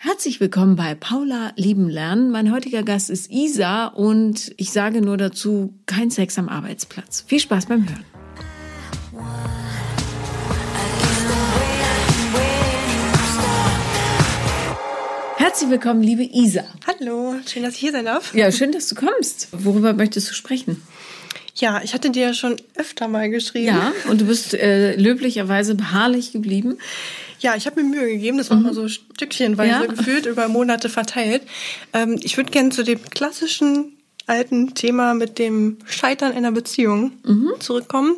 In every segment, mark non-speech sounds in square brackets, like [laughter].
Herzlich willkommen bei Paula Lieben Lernen. Mein heutiger Gast ist Isa und ich sage nur dazu, kein Sex am Arbeitsplatz. Viel Spaß beim Hören. Herzlich willkommen, liebe Isa. Hallo, schön, dass ich hier sein darf. Ja, schön, dass du kommst. Worüber möchtest du sprechen? Ja, ich hatte dir ja schon öfter mal geschrieben. Ja, und du bist äh, löblicherweise beharrlich geblieben. Ja, ich habe mir Mühe gegeben. Das war mhm. mal so stückchenweise ja. gefühlt, über Monate verteilt. Ähm, ich würde gerne zu dem klassischen alten Thema mit dem Scheitern einer Beziehung mhm. zurückkommen.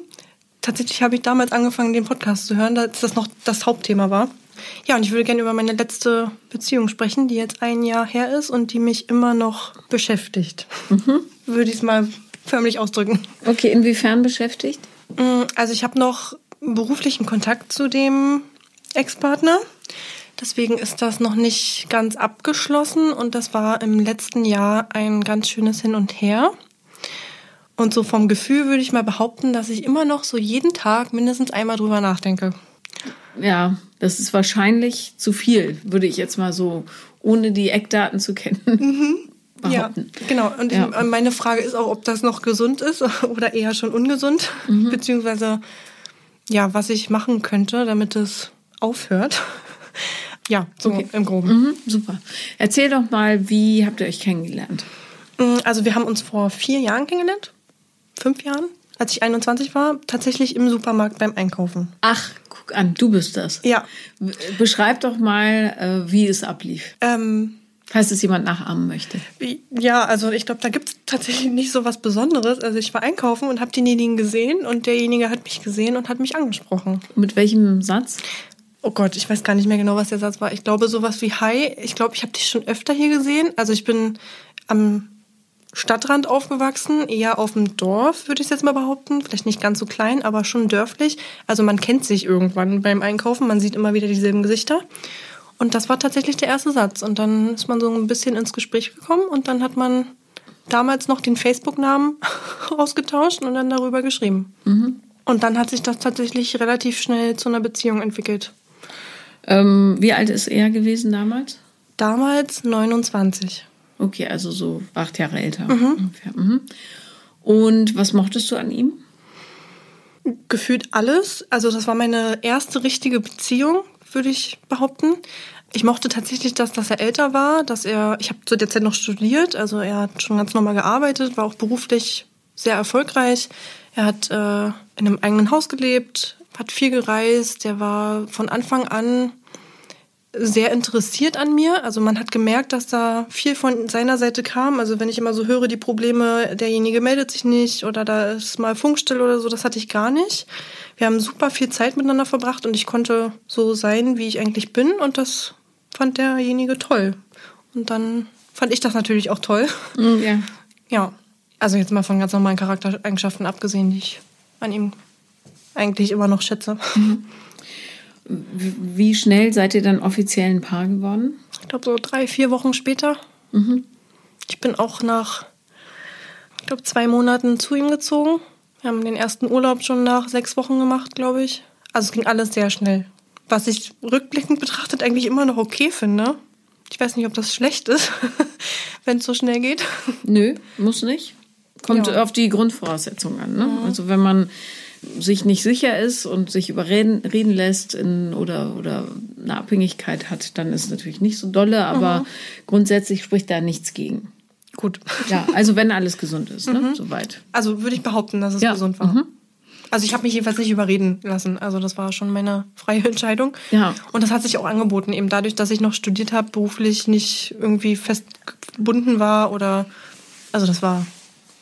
Tatsächlich habe ich damals angefangen, den Podcast zu hören, als das noch das Hauptthema war. Ja, und ich würde gerne über meine letzte Beziehung sprechen, die jetzt ein Jahr her ist und die mich immer noch beschäftigt. Mhm. [laughs] Würde ich es mal förmlich ausdrücken. Okay, inwiefern beschäftigt? Mm, also ich habe noch beruflichen Kontakt zu dem Ex-Partner. Deswegen ist das noch nicht ganz abgeschlossen und das war im letzten Jahr ein ganz schönes Hin und Her. Und so vom Gefühl würde ich mal behaupten, dass ich immer noch so jeden Tag mindestens einmal drüber nachdenke. Ja, das ist wahrscheinlich zu viel, würde ich jetzt mal so, ohne die Eckdaten zu kennen. Mhm. Behaupten. Ja, genau. Und ja. meine Frage ist auch, ob das noch gesund ist [laughs] oder eher schon ungesund, mhm. beziehungsweise ja, was ich machen könnte, damit es aufhört. ja, so okay. im Groben. Mhm, super. Erzähl doch mal, wie habt ihr euch kennengelernt? Mm, also wir haben uns vor vier Jahren kennengelernt, fünf Jahren, als ich 21 war, tatsächlich im Supermarkt beim Einkaufen. Ach, guck an, du bist das. Ja. Beschreib doch mal, äh, wie es ablief. Ähm, Falls es jemand nachahmen möchte. Ja, also ich glaube, da gibt es tatsächlich nicht so was Besonderes. Also ich war einkaufen und habe denjenigen gesehen und derjenige hat mich gesehen und hat mich angesprochen. Mit welchem Satz? Oh Gott, ich weiß gar nicht mehr genau, was der Satz war. Ich glaube sowas wie Hi. Ich glaube, ich habe dich schon öfter hier gesehen. Also ich bin am Stadtrand aufgewachsen, eher auf dem Dorf, würde ich jetzt mal behaupten. Vielleicht nicht ganz so klein, aber schon dörflich. Also man kennt sich irgendwann beim Einkaufen, man sieht immer wieder dieselben Gesichter. Und das war tatsächlich der erste Satz. Und dann ist man so ein bisschen ins Gespräch gekommen und dann hat man damals noch den Facebook-Namen [laughs] ausgetauscht und dann darüber geschrieben. Mhm. Und dann hat sich das tatsächlich relativ schnell zu einer Beziehung entwickelt. Ähm, wie alt ist er gewesen damals? Damals 29. Okay, also so acht Jahre älter. Mhm. Mhm. Und was mochtest du an ihm? Gefühlt alles. Also das war meine erste richtige Beziehung, würde ich behaupten. Ich mochte tatsächlich, dass, dass er älter war, dass er, ich habe zu der Zeit noch studiert, also er hat schon ganz normal gearbeitet, war auch beruflich sehr erfolgreich. Er hat äh, in einem eigenen Haus gelebt, hat viel gereist, der war von Anfang an sehr interessiert an mir. Also man hat gemerkt, dass da viel von seiner Seite kam. Also wenn ich immer so höre, die Probleme, derjenige meldet sich nicht oder da ist mal Funkstille oder so, das hatte ich gar nicht. Wir haben super viel Zeit miteinander verbracht und ich konnte so sein, wie ich eigentlich bin und das fand derjenige toll. Und dann fand ich das natürlich auch toll. Mhm, ja. Ja. Also jetzt mal von ganz normalen Charaktereigenschaften abgesehen, die ich an ihm eigentlich immer noch schätze. Mhm. Wie schnell seid ihr dann offiziell ein Paar geworden? Ich glaube so drei, vier Wochen später. Mhm. Ich bin auch nach, ich glaube, zwei Monaten zu ihm gezogen. Wir haben den ersten Urlaub schon nach sechs Wochen gemacht, glaube ich. Also es ging alles sehr schnell. Was ich rückblickend betrachtet eigentlich immer noch okay finde. Ich weiß nicht, ob das schlecht ist, [laughs] wenn es so schnell geht. Nö, muss nicht. Kommt ja. auf die Grundvoraussetzungen an. Ne? Mhm. Also wenn man sich nicht sicher ist und sich überreden reden lässt in, oder, oder eine Abhängigkeit hat, dann ist es natürlich nicht so dolle, aber mhm. grundsätzlich spricht da nichts gegen. Gut. Ja, also wenn alles gesund ist, ne? Mhm. Soweit. Also würde ich behaupten, dass es ja. gesund war. Mhm. Also ich habe mich jedenfalls nicht überreden lassen. Also das war schon meine freie [laughs] Entscheidung. Ja. Und das hat sich auch angeboten, eben dadurch, dass ich noch studiert habe, beruflich nicht irgendwie festgebunden war oder also das war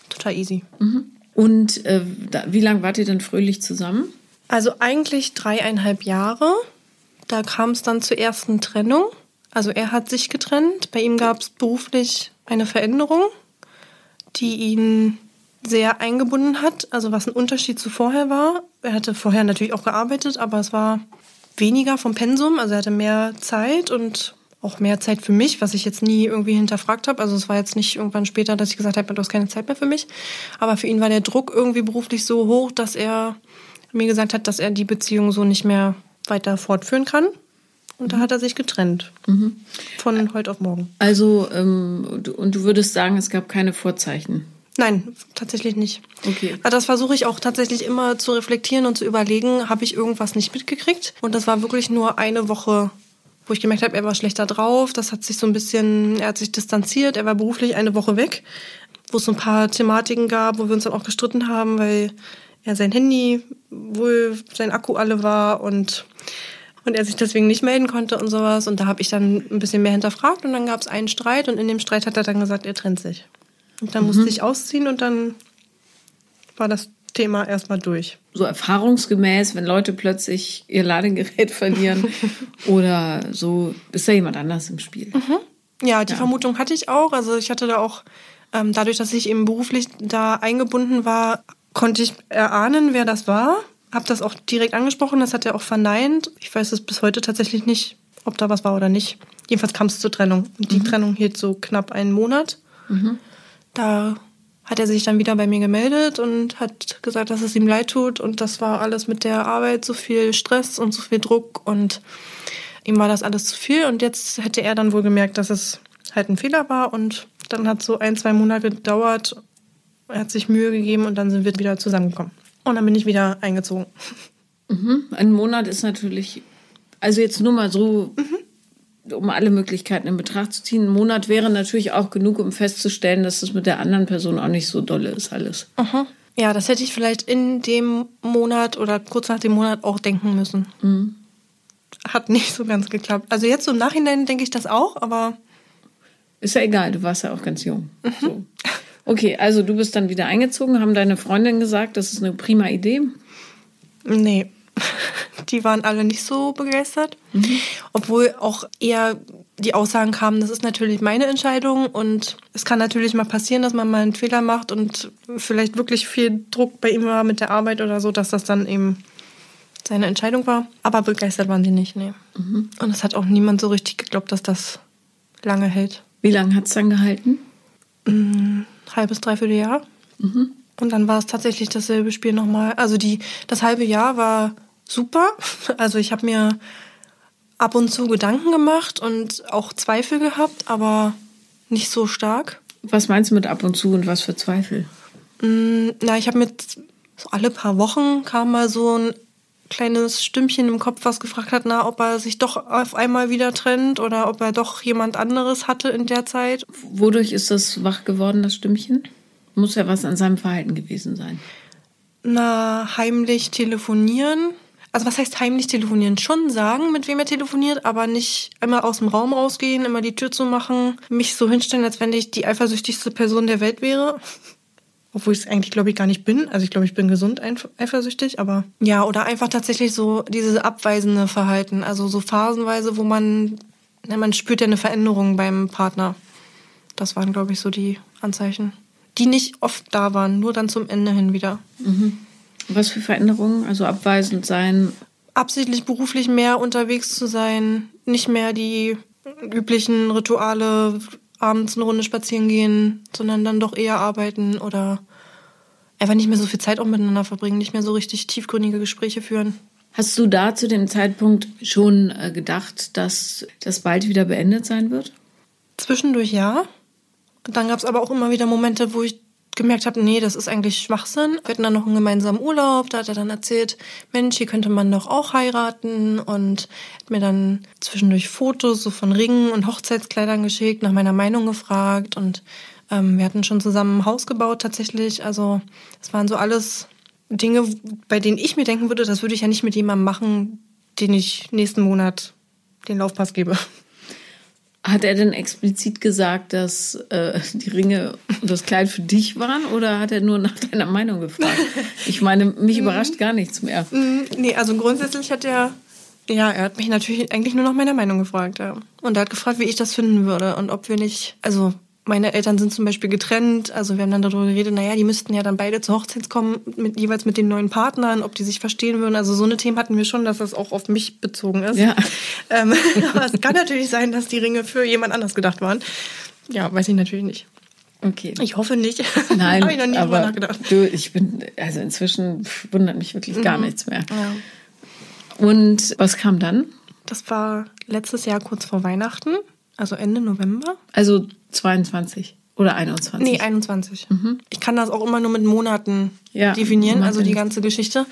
total easy. Mhm. Und äh, da, wie lange wart ihr denn fröhlich zusammen? Also eigentlich dreieinhalb Jahre. Da kam es dann zur ersten Trennung. Also er hat sich getrennt. Bei ihm gab es beruflich eine Veränderung, die ihn sehr eingebunden hat. Also was ein Unterschied zu vorher war. Er hatte vorher natürlich auch gearbeitet, aber es war weniger vom Pensum. Also er hatte mehr Zeit und auch mehr Zeit für mich, was ich jetzt nie irgendwie hinterfragt habe. Also es war jetzt nicht irgendwann später, dass ich gesagt habe, du hast keine Zeit mehr für mich. Aber für ihn war der Druck irgendwie beruflich so hoch, dass er mir gesagt hat, dass er die Beziehung so nicht mehr weiter fortführen kann. Und da hat er sich getrennt. Von heute auf morgen. Also, ähm, du- und du würdest sagen, es gab keine Vorzeichen. Nein, tatsächlich nicht. Okay. Aber Das versuche ich auch tatsächlich immer zu reflektieren und zu überlegen, habe ich irgendwas nicht mitgekriegt? Und das war wirklich nur eine Woche, wo ich gemerkt habe, er war schlechter drauf. Das hat sich so ein bisschen, er hat sich distanziert, er war beruflich eine Woche weg, wo es so ein paar Thematiken gab, wo wir uns dann auch gestritten haben, weil er sein Handy wohl sein Akku alle war und und er sich deswegen nicht melden konnte und sowas. Und da habe ich dann ein bisschen mehr hinterfragt und dann gab es einen Streit und in dem Streit hat er dann gesagt, er trennt sich. Und dann musste ich ausziehen und dann war das Thema erstmal durch. So erfahrungsgemäß, wenn Leute plötzlich ihr Ladegerät [laughs] verlieren oder so, ist da jemand anders im Spiel. Ja, die Vermutung hatte ich auch. Also ich hatte da auch, ähm, dadurch, dass ich eben beruflich da eingebunden war, konnte ich erahnen, wer das war. Hab das auch direkt angesprochen, das hat er auch verneint. Ich weiß es bis heute tatsächlich nicht, ob da was war oder nicht. Jedenfalls kam es zur Trennung. Und die Trennung hielt so knapp einen Monat. Da hat er sich dann wieder bei mir gemeldet und hat gesagt, dass es ihm leid tut. Und das war alles mit der Arbeit so viel Stress und so viel Druck. Und ihm war das alles zu viel. Und jetzt hätte er dann wohl gemerkt, dass es halt ein Fehler war. Und dann hat so ein, zwei Monate gedauert. Er hat sich Mühe gegeben und dann sind wir wieder zusammengekommen. Und dann bin ich wieder eingezogen. Mhm. Ein Monat ist natürlich, also jetzt nur mal so, um alle Möglichkeiten in Betracht zu ziehen. Ein Monat wäre natürlich auch genug, um festzustellen, dass das mit der anderen Person auch nicht so dolle ist alles. Ja, das hätte ich vielleicht in dem Monat oder kurz nach dem Monat auch denken müssen. Hat nicht so ganz geklappt. Also jetzt im Nachhinein denke ich das auch, aber Ist ja egal, du warst ja auch ganz jung. So. Okay, also du bist dann wieder eingezogen, haben deine Freundin gesagt, das ist eine prima Idee. nee. Die waren alle nicht so begeistert. Obwohl auch eher die Aussagen kamen, das ist natürlich meine Entscheidung und es kann natürlich mal passieren, dass man mal einen Fehler macht und vielleicht wirklich viel Druck bei ihm war mit der Arbeit oder so, dass das dann eben seine Entscheidung war. Aber begeistert waren sie nicht, nee. Und es hat auch niemand so richtig geglaubt, dass das lange hält. Wie lange hat es dann gehalten? halbes, dreiviertel Jahr. Und dann war es tatsächlich dasselbe Spiel nochmal. Also die, das halbe Jahr war super. Also ich habe mir ab und zu Gedanken gemacht und auch Zweifel gehabt, aber nicht so stark. Was meinst du mit ab und zu und was für Zweifel? Mm, Na, ich habe mit so alle paar Wochen kam mal so ein kleines Stimmchen im Kopf, was gefragt hat, na, ob er sich doch auf einmal wieder trennt oder ob er doch jemand anderes hatte in der Zeit. Wodurch ist das wach geworden, das Stimmchen? Muss ja was an seinem Verhalten gewesen sein. Na, heimlich telefonieren. Also was heißt heimlich telefonieren? Schon sagen, mit wem er telefoniert, aber nicht immer aus dem Raum rausgehen, immer die Tür zu machen, mich so hinstellen, als wenn ich die eifersüchtigste Person der Welt wäre. [laughs] Obwohl ich es eigentlich, glaube ich, gar nicht bin. Also ich glaube, ich bin gesund eifersüchtig, aber ja, oder einfach tatsächlich so dieses abweisende Verhalten. Also so phasenweise, wo man, na, man spürt ja eine Veränderung beim Partner. Das waren, glaube ich, so die Anzeichen. Die nicht oft da waren, nur dann zum Ende hin wieder. Was für Veränderungen? Also abweisend sein. absichtlich beruflich mehr unterwegs zu sein, nicht mehr die üblichen Rituale, abends eine Runde spazieren gehen, sondern dann doch eher arbeiten oder einfach nicht mehr so viel Zeit auch miteinander verbringen, nicht mehr so richtig tiefgründige Gespräche führen. Hast du da zu dem Zeitpunkt schon äh, gedacht, dass das bald wieder beendet sein wird? Zwischendurch ja. Dann gab es aber auch immer wieder Momente, wo ich gemerkt habe, nee, das ist eigentlich Schwachsinn. Wir hatten dann noch einen gemeinsamen Urlaub, da hat er dann erzählt, Mensch, hier könnte man doch auch heiraten und hat mir dann zwischendurch Fotos so von Ringen und Hochzeitskleidern geschickt, nach meiner Meinung gefragt und ähm, wir hatten schon zusammen ein Haus gebaut tatsächlich. Also es waren so alles Dinge, bei denen ich mir denken würde, das würde ich ja nicht mit jemandem machen, den ich nächsten Monat den Laufpass gebe. Hat er denn explizit gesagt, dass äh, die Ringe und das Kleid für dich waren oder hat er nur nach deiner Meinung gefragt? [laughs] Ich meine, mich überrascht gar nichts mehr. Mm, Nee, also grundsätzlich hat er, ja, er hat mich natürlich eigentlich nur nach meiner Meinung gefragt, ja. Und er hat gefragt, wie ich das finden würde und ob wir nicht, also meine Eltern sind zum Beispiel getrennt, also wir haben dann darüber geredet, naja, die müssten ja dann beide zur Hochzeit kommen, mit, jeweils mit den neuen Partnern, ob die sich verstehen würden. Also so eine Themen hatten wir schon, dass das auch auf mich bezogen ist. Ja. [laughs] Ähm, aber es kann natürlich sein, dass die Ringe für jemand anders gedacht waren. Ja, weiß ich natürlich nicht. Okay. Ich hoffe nicht. Nein, [laughs] Habe ich noch nie aber nachgedacht. du, ich bin, also inzwischen wundert mich wirklich gar nichts mehr. Ja. Und was kam dann? Das war letztes Jahr kurz vor Weihnachten, also Ende November. Also 22 oder 21? Nee, 21. Ich kann das auch immer nur mit Monaten Ja, definieren, also die ganze Geschichte.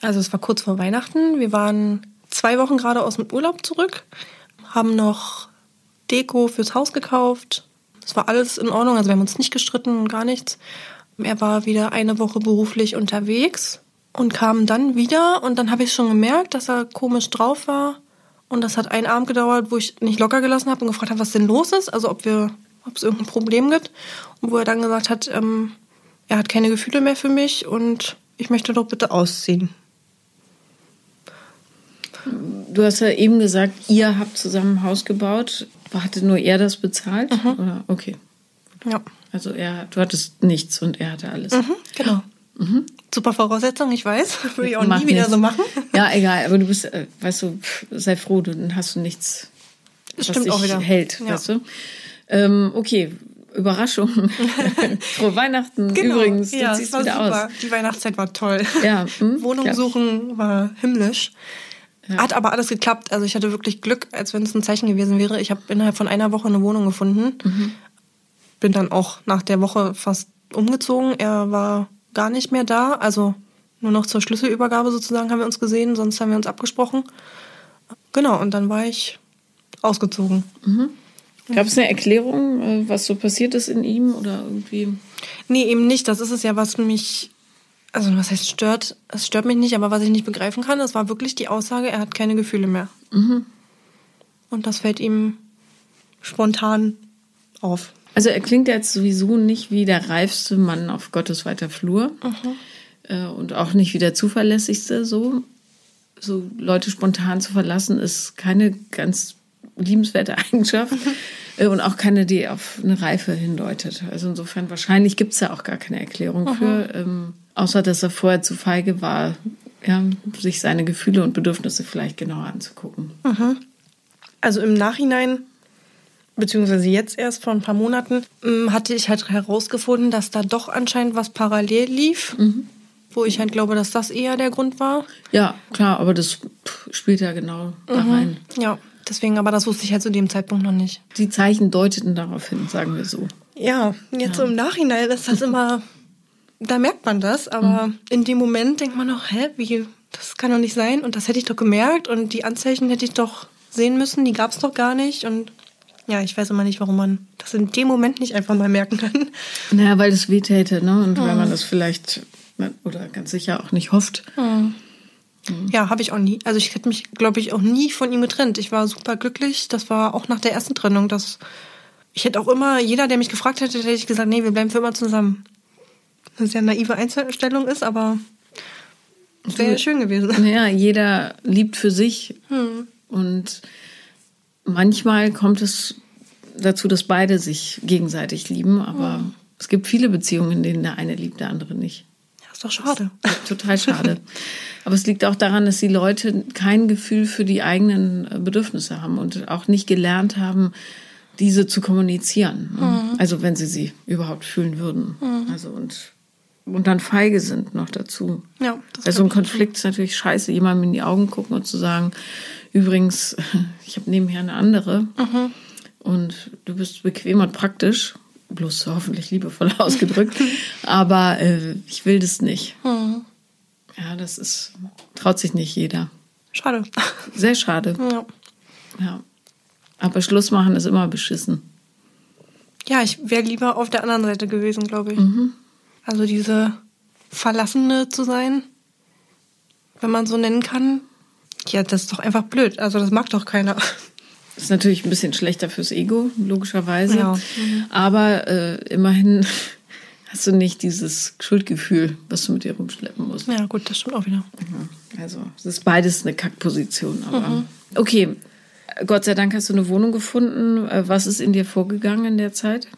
Also es war kurz vor Weihnachten. Wir waren zwei Wochen gerade aus dem Urlaub zurück, haben noch Deko fürs Haus gekauft. Es war alles in Ordnung, also wir haben uns nicht gestritten und gar nichts. Er war wieder eine Woche beruflich unterwegs und kam dann wieder und dann habe ich schon gemerkt, dass er komisch drauf war. Und das hat einen Abend gedauert, wo ich nicht locker gelassen habe und gefragt habe, was denn los ist, also ob wir, ob es irgendein Problem gibt. Und wo er dann gesagt hat, ähm, er hat keine Gefühle mehr für mich und ich möchte doch bitte ausziehen. Du hast ja eben gesagt, ihr habt zusammen ein Haus gebaut. Hatte nur er das bezahlt? Oder? Okay. Ja. Also er, du hattest nichts und er hatte alles. Mhm, genau. Super Voraussetzung, ich weiß. [laughs] Würde ich auch Mach nie wieder nichts. so machen. [laughs] Ja, egal, aber du bist, äh, weißt du, pff, sei froh, du- dann hast du nichts, was Stimmt dich auch wieder. hält, Ja. weißt du. Ähm, okay, Überraschung. [laughs] Frohe Weihnachten. Übrigens, du Genau. ja, ziehst es war wieder super. aus. Die Weihnachtszeit war toll. Ja, hm, Wohnung klar. suchen war himmlisch. Hat aber alles geklappt. Also ich hatte wirklich Glück, als wenn es ein Zeichen gewesen wäre. Ich habe innerhalb von einer Woche eine Wohnung gefunden. Mhm. Bin dann auch nach der Woche fast umgezogen. Er war gar nicht mehr da. Also nur noch zur Schlüsselübergabe sozusagen haben wir uns gesehen. Sonst haben wir uns abgesprochen. Genau, und dann war ich ausgezogen. Gab es eine Erklärung, äh, was so passiert ist in ihm oder irgendwie? Nee, eben nicht. Das ist es ja, was mich, also was heißt stört? Es stört mich nicht, aber was ich nicht begreifen kann, das war wirklich die Aussage, er hat keine Gefühle mehr. Und das fällt ihm spontan auf. Also er klingt jetzt sowieso nicht wie der reifste Mann auf Gottes weiter Flur äh, und auch nicht wie der zuverlässigste. So, so Leute spontan zu verlassen ist keine ganz liebenswerte [laughs] Eigenschaft äh, und auch keine, die auf eine Reife hindeutet. Also insofern wahrscheinlich gibt es ja auch gar keine Erklärung für, ähm, außer dass er vorher zu feige war, ja, sich seine Gefühle und Bedürfnisse vielleicht genauer anzugucken. Also im Nachhinein, beziehungsweise jetzt erst vor ein paar Monaten, ähm, hatte ich halt herausgefunden, dass da doch anscheinend was parallel lief. Wo ich halt glaube, dass das eher der Grund war. Ja, klar, aber das spielt ja genau da rein. Ja, deswegen, aber das wusste ich halt zu dem Zeitpunkt noch nicht. Die Zeichen deuteten darauf hin, sagen wir so. Ja, jetzt so im Nachhinein ist das immer, da merkt man das, aber in dem Moment denkt man noch, hä, wie, das kann doch nicht sein und das hätte ich doch gemerkt und die Anzeichen hätte ich doch sehen müssen, die gab es doch gar nicht und ja, ich weiß immer nicht, warum man das in dem Moment nicht einfach mal merken kann. Naja, weil das wehtäte, ne? Und weil man das vielleicht oder ganz sicher auch nicht hofft. Ja, habe ich auch nie. Also ich hätte mich, glaube ich, auch nie von ihm getrennt. Ich war super glücklich. Das war auch nach der ersten Trennung. Das, ich hätte auch immer, jeder, der mich gefragt hätte, hätte ich gesagt, nee, wir bleiben für immer zusammen. Das ja eine naive Einstellung ist, aber wäre schön gewesen. [laughs] Naja, jeder liebt für sich. Und manchmal kommt es dazu, dass beide sich gegenseitig lieben. Aber es gibt viele Beziehungen, in denen der eine liebt, der andere nicht. Ja, ist doch schade. Total schade. Aber es liegt auch daran, dass die Leute kein Gefühl für die eigenen Bedürfnisse haben und auch nicht gelernt haben, diese zu kommunizieren. Also wenn sie sie überhaupt fühlen würden. Also und, und dann feige sind noch dazu. Ja, das also ein. Konflikt ist natürlich scheiße, jemandem in die Augen gucken und zu sagen, übrigens, [laughs] ich habe nebenher eine andere und du bist bequem und praktisch, bloß hoffentlich liebevoll [laughs] ausgedrückt, aber äh, ich will das nicht. Ja, das ist, traut sich nicht jeder. Schade. Sehr schade. Ja. Ja. Aber Schluss machen ist immer beschissen. Ja, ich wäre lieber auf der anderen Seite gewesen, glaube ich. Also diese Verlassene zu sein, wenn man so nennen kann. Ja, das ist doch einfach blöd. Also das mag doch keiner. Ist natürlich ein bisschen schlechter fürs Ego, logischerweise. Ja. Aber äh, immerhin [laughs] hast du nicht dieses Schuldgefühl, was du mit dir rumschleppen musst. Ja, gut, das stimmt auch wieder. Ja, Also, es ist beides eine Kackposition. Aber okay, Gott sei Dank hast du eine Wohnung gefunden. Äh, Was ist in dir vorgegangen in der Zeit?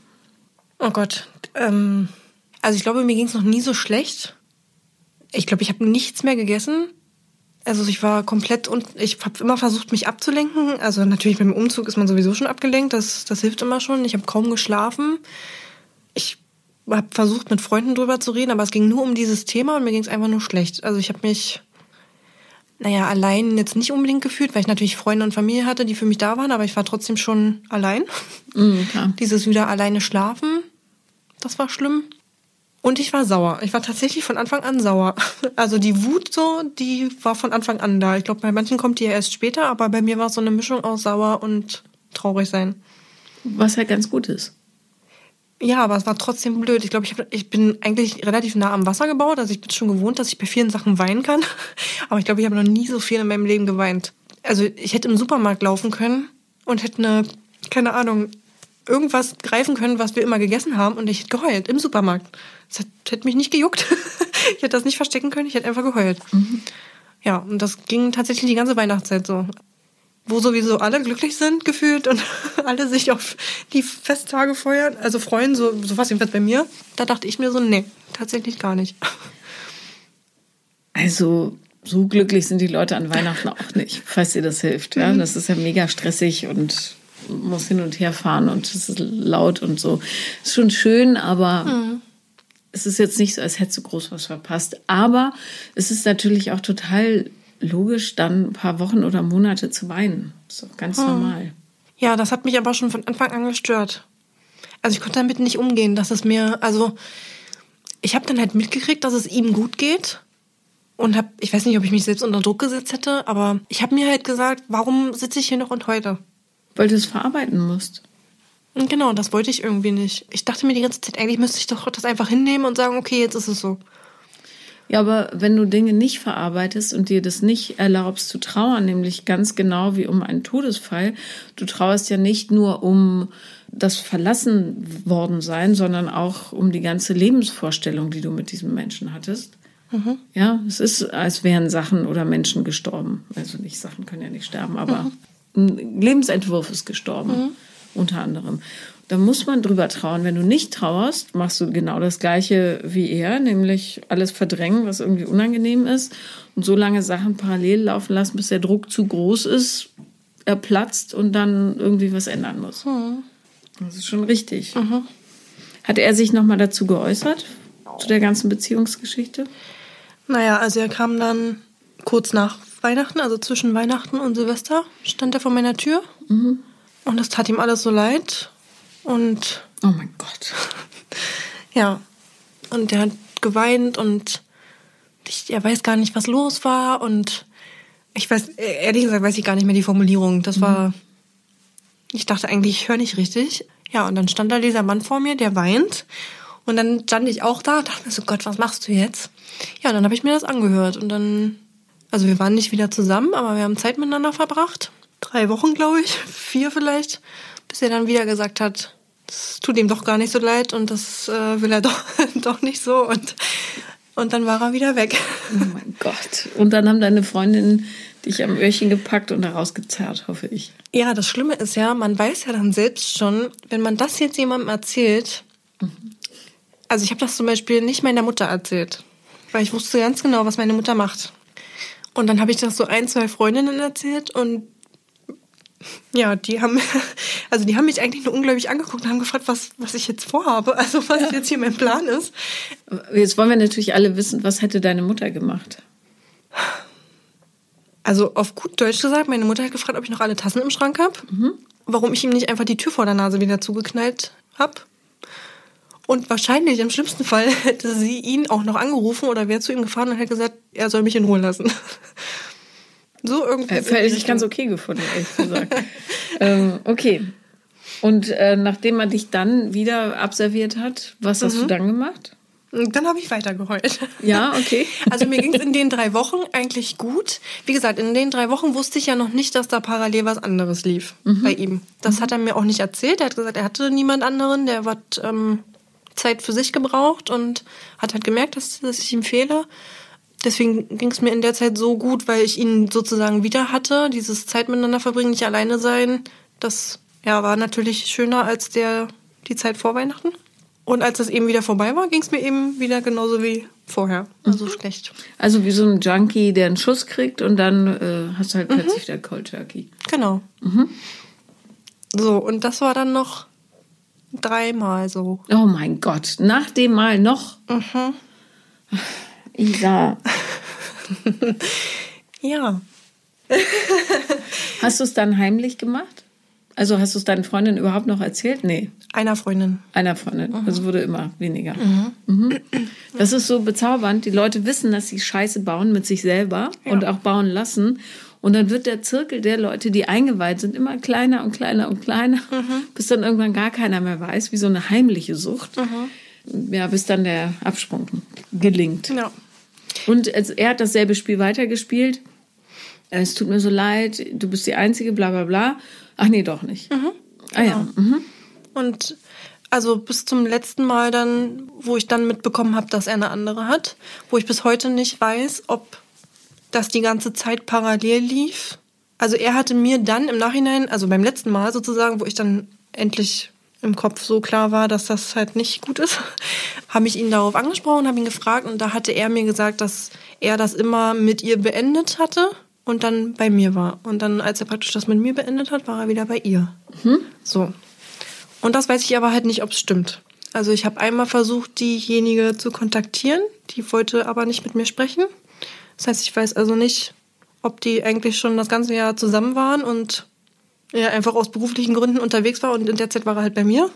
Oh Gott. Ähm, also ich glaube, mir ging es noch nie so schlecht. Ich glaube, ich habe nichts mehr gegessen. Also ich war komplett und ich habe immer versucht, mich abzulenken. Also natürlich beim Umzug ist man sowieso schon abgelenkt. Das, das hilft immer schon. Ich habe kaum geschlafen. Ich habe versucht, mit Freunden drüber zu reden, aber es ging nur um dieses Thema und mir ging es einfach nur schlecht. Also ich habe mich naja, allein jetzt nicht unbedingt gefühlt, weil ich natürlich Freunde und Familie hatte, die für mich da waren, aber ich war trotzdem schon allein. Mhm, klar. Dieses wieder alleine schlafen, das war schlimm. Und ich war sauer. Ich war tatsächlich von Anfang an sauer. Also die Wut so, die war von Anfang an da. Ich glaube, bei manchen kommt die ja erst später, aber bei mir war es so eine Mischung aus sauer und traurig sein. Was halt ganz gut ist. Ja, aber es war trotzdem blöd. Ich glaube, ich, hab, ich bin eigentlich relativ nah am Wasser gebaut. Also ich bin schon gewohnt, dass ich bei vielen Sachen weinen kann. [laughs] Aber ich glaube, ich habe noch nie so viel in meinem Leben geweint. Also ich hätte im Supermarkt laufen können und hätte eine, keine Ahnung, irgendwas greifen können, was wir immer gegessen haben und ich hätte geheult im Supermarkt. Das hätte mich nicht gejuckt. [laughs] ich hätte das nicht verstecken können, ich hätte einfach geheult. Mhm. Ja, und das ging tatsächlich die ganze Weihnachtszeit so wo sowieso alle glücklich sind gefühlt und [laughs] alle sich auf die Festtage feuern, also freuen, so, so was jedenfalls bei mir. Da dachte ich mir so, nee, tatsächlich gar nicht. Also so glücklich sind die Leute an Weihnachten auch nicht, falls dir das hilft. Ja? Mhm. Das ist ja mega stressig und muss hin und her fahren und es ist laut und so. Ist schon schön, aber mhm. es ist jetzt nicht so, als hättest du groß was verpasst. Aber es ist natürlich auch total logisch, dann ein paar Wochen oder Monate zu weinen. Das ist auch ganz hm. normal. Ja, das hat mich aber schon von Anfang an gestört. Also ich konnte damit nicht umgehen, dass es mir, also ich habe dann halt mitgekriegt, dass es ihm gut geht und habe, ich weiß nicht, ob ich mich selbst unter Druck gesetzt hätte, aber ich habe mir halt gesagt, warum sitze ich hier noch und heute? Weil du es verarbeiten musst. Genau, das wollte ich irgendwie nicht. Ich dachte mir die ganze Zeit, eigentlich müsste ich doch das einfach hinnehmen und sagen, okay, jetzt ist es so. Ja, aber wenn du Dinge nicht verarbeitest und dir das nicht erlaubst zu trauern, nämlich ganz genau wie um einen Todesfall, du trauerst ja nicht nur um das verlassen worden sein, sondern auch um die ganze Lebensvorstellung, die du mit diesem Menschen hattest. Mhm. Ja, es ist, als wären Sachen oder Menschen gestorben. Also nicht Sachen können ja nicht sterben, aber mhm. Ein Lebensentwurf ist gestorben, mhm. unter anderem. Da muss man drüber trauern. Wenn du nicht trauerst, machst du genau das Gleiche wie er, nämlich alles verdrängen, was irgendwie unangenehm ist und so lange Sachen parallel laufen lassen, bis der Druck zu groß ist, er platzt und dann irgendwie was ändern muss. Mhm. Das ist schon richtig. Mhm. Hat er sich nochmal dazu geäußert, zu der ganzen Beziehungsgeschichte? Naja, also er kam dann kurz nach Weihnachten, also zwischen Weihnachten und Silvester, stand er vor meiner Tür. Mhm. Und das tat ihm alles so leid. Und. Oh mein Gott. [laughs] Ja. Und der hat geweint und ich, er weiß gar nicht, was los war. Und ich weiß, ehrlich gesagt, weiß ich gar nicht mehr die Formulierung. Das war. Mhm. Ich dachte eigentlich, ich höre nicht richtig. Ja, und dann stand da dieser Mann vor mir, der weint. Und dann stand ich auch da, dachte mir so, Gott, was machst du jetzt? Ja, dann habe ich mir das angehört. Und dann, also wir waren nicht wieder zusammen, aber wir haben Zeit miteinander verbracht. Drei Wochen, glaube ich, vier vielleicht bis er dann wieder gesagt hat, es tut ihm doch gar nicht so leid und das äh, will er [laughs] doch, doch nicht so und, und dann war er wieder weg. Oh mein Gott. Und dann haben deine Freundinnen dich am Öhrchen gepackt und herausgezerrt, hoffe ich. Ja, das Schlimme ist ja, man weiß ja dann selbst schon, wenn man das jetzt jemandem erzählt, mhm. also ich habe das zum Beispiel nicht meiner Mutter erzählt, weil ich wusste ganz genau, was meine Mutter macht. Und dann habe ich das so ein, zwei Freundinnen erzählt und ja, die haben, [laughs] also die haben mich eigentlich nur unglaublich angeguckt und haben gefragt, was, was ich jetzt vorhabe, also was ja. jetzt hier mein Plan ist. Jetzt wollen wir natürlich alle wissen, was hätte deine Mutter gemacht? Also auf gut Deutsch gesagt, meine Mutter hat gefragt, ob ich noch alle Tassen im Schrank habe, mhm. warum ich ihm nicht einfach die Tür vor der Nase wieder zugeknallt habe. Und wahrscheinlich im schlimmsten Fall [laughs] hätte sie ihn auch noch angerufen oder wäre zu ihm gefahren und hätte gesagt, er soll mich in Ruhe lassen. [laughs] So irgendwie. Äh, hätte ich ganz okay gefunden, ehrlich [laughs] gesagt. ähm, okay. Und äh, nachdem er dich dann wieder abserviert hat, was hast mhm. du dann gemacht? Dann habe ich weitergeheult. Ja, okay. Also mir ging es in den drei Wochen eigentlich gut. Wie gesagt, in den drei Wochen wusste ich ja noch nicht, dass da parallel was anderes lief mhm. bei ihm. Das mhm. hat er mir auch nicht erzählt. Er hat gesagt, er hatte niemand anderen, der hat ähm, Zeit für sich gebraucht und hat halt gemerkt, dass, dass ich ihm fehle deswegen ging es mir in der Zeit so gut, weil ich ihn sozusagen wieder hatte. Dieses Zeit miteinander verbringen, nicht alleine sein, das ja, war natürlich schöner als der, die Zeit vor Weihnachten. Und als das eben wieder vorbei war, ging es mir eben wieder genauso wie vorher. Also mhm. schlecht. Also wie so ein Junkie, der einen Schuss kriegt und dann äh, hast du halt mhm. plötzlich wieder Cold Turkey. Genau. Mhm. So, und das war dann noch dreimal so. Oh mein Gott, nach dem Mal noch? Mhm. Isa. [laughs] Ja. [laughs] hast du es dann heimlich gemacht? Also hast du es deinen Freundinnen überhaupt noch erzählt? Nee. Einer Freundin. Einer Freundin. Mhm. Also wurde immer weniger. Mhm. Mhm. Das ist so bezaubernd. Die Leute wissen, dass sie Scheiße bauen mit sich selber ja. und auch bauen lassen. Und dann wird der Zirkel der Leute, die eingeweiht sind, immer kleiner und kleiner und kleiner, mhm. bis dann irgendwann gar keiner mehr weiß, wie so eine heimliche Sucht. Mhm. Ja, bis dann der Absprung gelingt. Ja. Und er hat dasselbe Spiel weitergespielt. Es tut mir so leid, du bist die Einzige, bla bla bla. Ach nee, doch nicht. Mhm. Ah ja. Genau. Mhm. Und also bis zum letzten Mal dann, wo ich dann mitbekommen habe, dass er eine andere hat, wo ich bis heute nicht weiß, ob das die ganze Zeit parallel lief. Also er hatte mir dann im Nachhinein, also beim letzten Mal sozusagen, wo ich dann endlich im Kopf so klar war, dass das halt nicht gut ist, [laughs] habe ich ihn darauf angesprochen, habe ihn gefragt und da hatte er mir gesagt, dass er das immer mit ihr beendet hatte und dann bei mir war. Und dann, als er praktisch das mit mir beendet hat, war er wieder bei ihr. Mhm. So. Und das weiß ich aber halt nicht, ob es stimmt. Also ich habe einmal versucht, diejenige zu kontaktieren, die wollte aber nicht mit mir sprechen. Das heißt, ich weiß also nicht, ob die eigentlich schon das ganze Jahr zusammen waren und er einfach aus beruflichen Gründen unterwegs war und in der Zeit war er halt bei mir.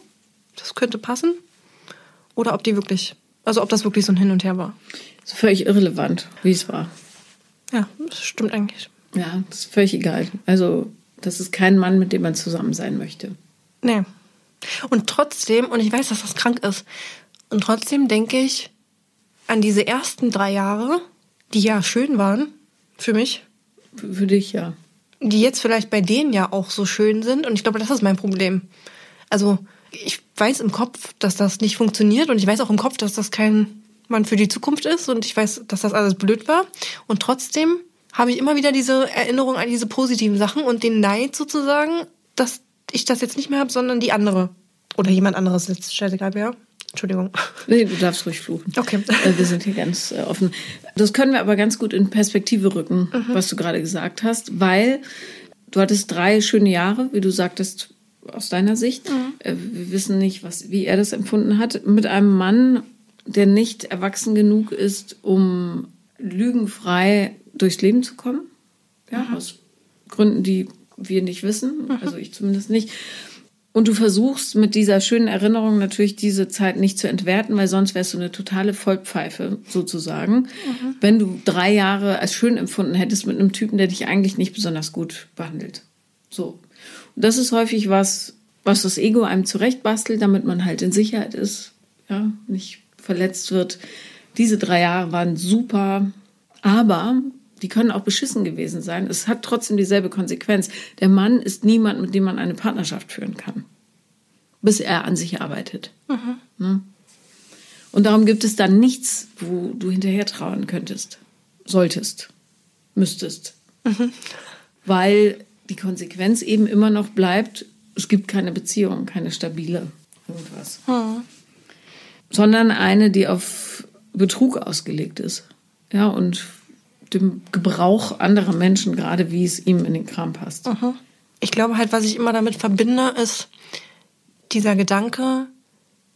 Das könnte passen. Oder ob die wirklich, also ob das wirklich so ein Hin und Her war. Das ist völlig irrelevant, wie es war. Ja, das stimmt eigentlich. Ja, das ist völlig egal. Also, das ist kein Mann, mit dem man zusammen sein möchte. Nee. Und trotzdem, und ich weiß, dass das krank ist, und trotzdem denke ich an diese ersten drei Jahre, die ja schön waren für mich. Für, dich, ja. Die jetzt vielleicht bei denen ja auch so schön sind. Und ich glaube, das ist mein Problem. Also, ich weiß im Kopf, dass das nicht funktioniert. Und ich weiß auch im Kopf, dass das kein Mann für die Zukunft ist. Und ich weiß, dass das alles blöd war. Und trotzdem habe ich immer wieder diese Erinnerung an diese positiven Sachen und den Neid sozusagen, dass ich das jetzt nicht mehr habe, sondern die andere. Oder jemand anderes jetzt scheißegal wer. Entschuldigung. Nee, du darfst ruhig fluchen. Okay. Äh, wir sind hier ganz äh, offen. Das können wir aber ganz gut in Perspektive rücken, mhm. was du gerade gesagt hast, weil du hattest drei schöne Jahre, wie du sagtest, aus deiner Sicht. Mhm. Äh, wir wissen nicht, was, wie er das empfunden hat, mit einem Mann, der nicht erwachsen genug ist, um lügenfrei durchs Leben zu kommen. Ja, mhm. aus Gründen, die wir nicht wissen, mhm. also ich zumindest nicht. Und du versuchst mit dieser schönen Erinnerung natürlich diese Zeit nicht zu entwerten, weil sonst wärst du eine totale Vollpfeife sozusagen, mhm. wenn du drei Jahre als schön empfunden hättest mit einem Typen, der dich eigentlich nicht besonders gut behandelt. So. Und das ist häufig was, was das Ego einem zurechtbastelt, damit man halt in Sicherheit ist, ja, nicht verletzt wird. Diese drei Jahre waren super, aber die können auch beschissen gewesen sein. Es hat trotzdem dieselbe Konsequenz. Der Mann ist niemand, mit dem man eine Partnerschaft führen kann, bis er an sich arbeitet. Mhm. Ne? Und darum gibt es dann nichts, wo du hinterher trauen könntest, solltest, müsstest. Mhm. Weil die Konsequenz eben immer noch bleibt, es gibt keine Beziehung, keine stabile irgendwas. Mhm. Sondern eine, die auf Betrug ausgelegt ist. Ja, und dem Gebrauch anderer Menschen, gerade wie es ihm in den Kram passt. Mhm. Ich glaube halt, was ich immer damit verbinde, ist dieser Gedanke,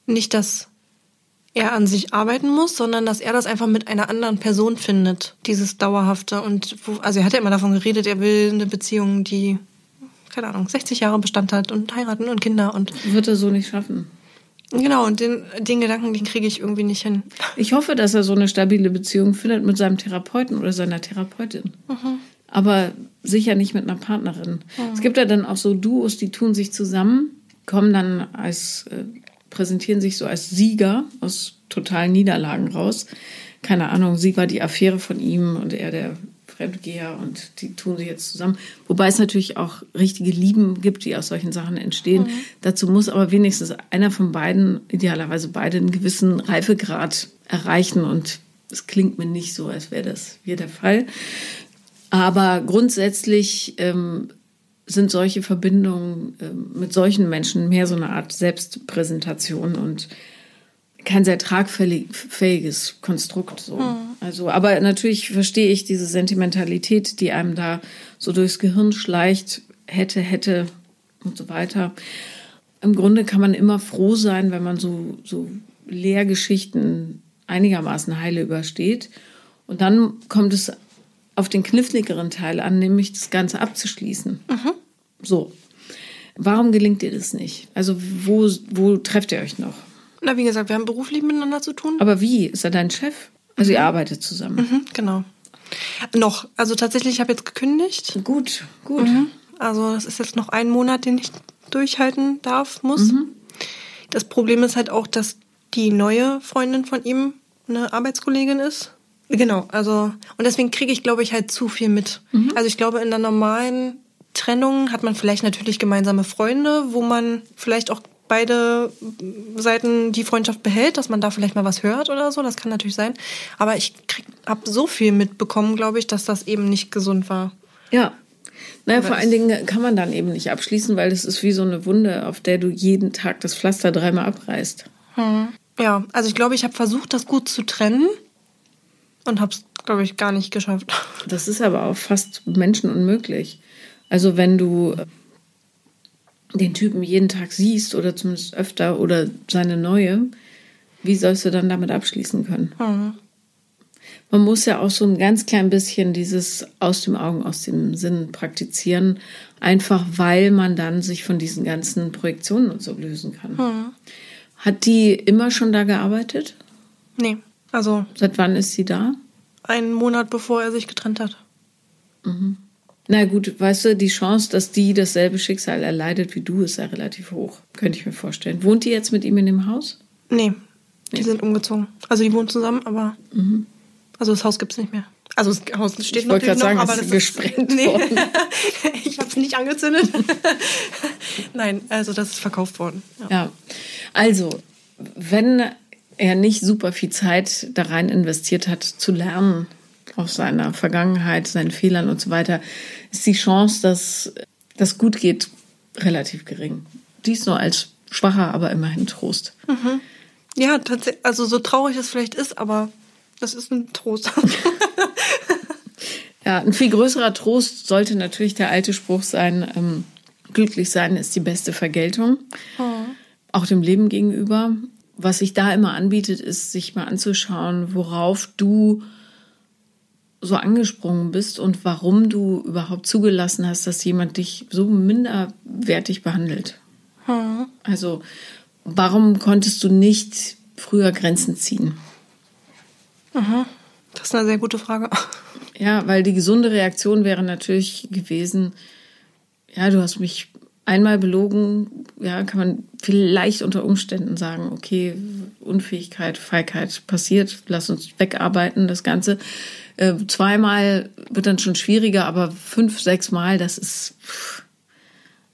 nicht, dass er an sich arbeiten muss, sondern dass er das einfach mit einer anderen Person findet, dieses Dauerhafte. Und wo, also er hat ja immer davon geredet, er will eine Beziehung, die, keine Ahnung, 60 Jahre Bestand hat und heiraten und Kinder und. Wird er so nicht schaffen. Genau, und den, den Gedanken, den kriege ich irgendwie nicht hin. Ich hoffe, dass er so eine stabile Beziehung findet mit seinem Therapeuten oder seiner Therapeutin. Mhm. Aber sicher nicht mit einer Partnerin. Mhm. Es gibt ja dann auch so Duos, die tun sich zusammen, kommen dann als, äh, präsentieren sich so als Sieger aus totalen Niederlagen raus. Keine Ahnung, sie war die Affäre von ihm und er der Fremdgeher und die tun sich jetzt zusammen. Wobei es natürlich auch richtige Lieben gibt, die aus solchen Sachen entstehen. Mhm. Dazu muss aber wenigstens einer von beiden, idealerweise beide, einen gewissen Reifegrad erreichen und es klingt mir nicht so, als wäre das hier der Fall. Aber grundsätzlich ähm, sind solche Verbindungen ähm, mit solchen Menschen mehr so eine Art Selbstpräsentation und kein sehr tragfähiges Konstrukt. So. Mhm. Also, aber natürlich verstehe ich diese Sentimentalität, die einem da so durchs Gehirn schleicht, hätte, hätte und so weiter. Im Grunde kann man immer froh sein, wenn man so, so Lehrgeschichten einigermaßen heile übersteht. Und dann kommt es auf den kniffligeren Teil an, nämlich das Ganze abzuschließen. So. Warum gelingt dir das nicht? Also wo, wo trefft ihr euch noch? Na, wie gesagt, wir haben beruflich miteinander zu tun. Aber wie? Ist er dein Chef? Also ihr arbeitet zusammen. Mhm, genau. Noch. Also tatsächlich, ich habe jetzt gekündigt. Gut, gut. Also das ist jetzt noch ein Monat, den ich durchhalten darf, muss. Das Problem ist halt auch, dass die neue Freundin von ihm eine Arbeitskollegin ist. Genau, also und deswegen kriege ich, glaube ich, halt zu viel mit. Also ich glaube, in der normalen Trennung hat man vielleicht natürlich gemeinsame Freunde, wo man vielleicht auch beide Seiten die Freundschaft behält, dass man da vielleicht mal was hört oder so. Das kann natürlich sein. Aber ich habe so viel mitbekommen, glaube ich, dass das eben nicht gesund war. Ja. Naja, vor allen Dingen kann man dann eben nicht abschließen, weil das ist wie so eine Wunde, auf der du jeden Tag das Pflaster dreimal abreißt. Ja, also ich glaube, ich habe versucht, das gut zu trennen und habe es, glaube ich, gar nicht geschafft. Das ist aber auch fast menschenunmöglich. Also wenn du den Typen jeden Tag siehst oder zumindest öfter oder seine neue, wie sollst du dann damit abschließen können? Man muss ja auch so ein ganz klein bisschen dieses aus dem Augen, aus dem Sinn praktizieren, einfach weil man dann sich von diesen ganzen Projektionen und so lösen kann. Hat die immer schon da gearbeitet? Nee, also Seit wann ist sie da? einen Monat bevor er sich getrennt hat. Na gut, weißt du, die Chance, dass die dasselbe Schicksal erleidet wie du, ist ja relativ hoch. Könnte ich mir vorstellen. Wohnt die jetzt mit ihm in dem Haus? Nee, die sind umgezogen. Also die wohnen zusammen, aber also das Haus gibt's nicht mehr. Also das Haus steht Ich wollte natürlich gerade noch, sagen, aber es das ist gesprengt nee. worden. [laughs] ich habe es nicht angezündet. [laughs] Nein, also das ist verkauft worden. Ja. Ja. Also, wenn er nicht super viel Zeit da rein investiert hat, zu lernen aus seiner Vergangenheit, seinen Fehlern und so weiter, ist die Chance, dass das gut geht, relativ gering. Dies nur als schwacher, aber immerhin Trost. Ja, tatsächlich, also so traurig es vielleicht ist, aber das ist ein Trost. [laughs] [laughs] Ja, ein viel größerer Trost sollte natürlich der alte Spruch sein, ähm, glücklich sein ist die beste Vergeltung, auch dem Leben gegenüber. Was sich da immer anbietet, ist, sich mal anzuschauen, worauf du so angesprungen bist und warum du überhaupt zugelassen hast, dass jemand dich so minderwertig behandelt. Also, warum konntest du nicht früher Grenzen ziehen? Das ist eine sehr gute Frage. [laughs] Ja, weil die gesunde Reaktion wäre natürlich gewesen, ja, du hast mich einmal belogen, ja, kann man vielleicht unter Umständen sagen, okay, Unfähigkeit, Feigheit passiert, lass uns wegarbeiten, das Ganze. Äh, zweimal wird dann schon schwieriger, aber fünf, sechs Mal, das ist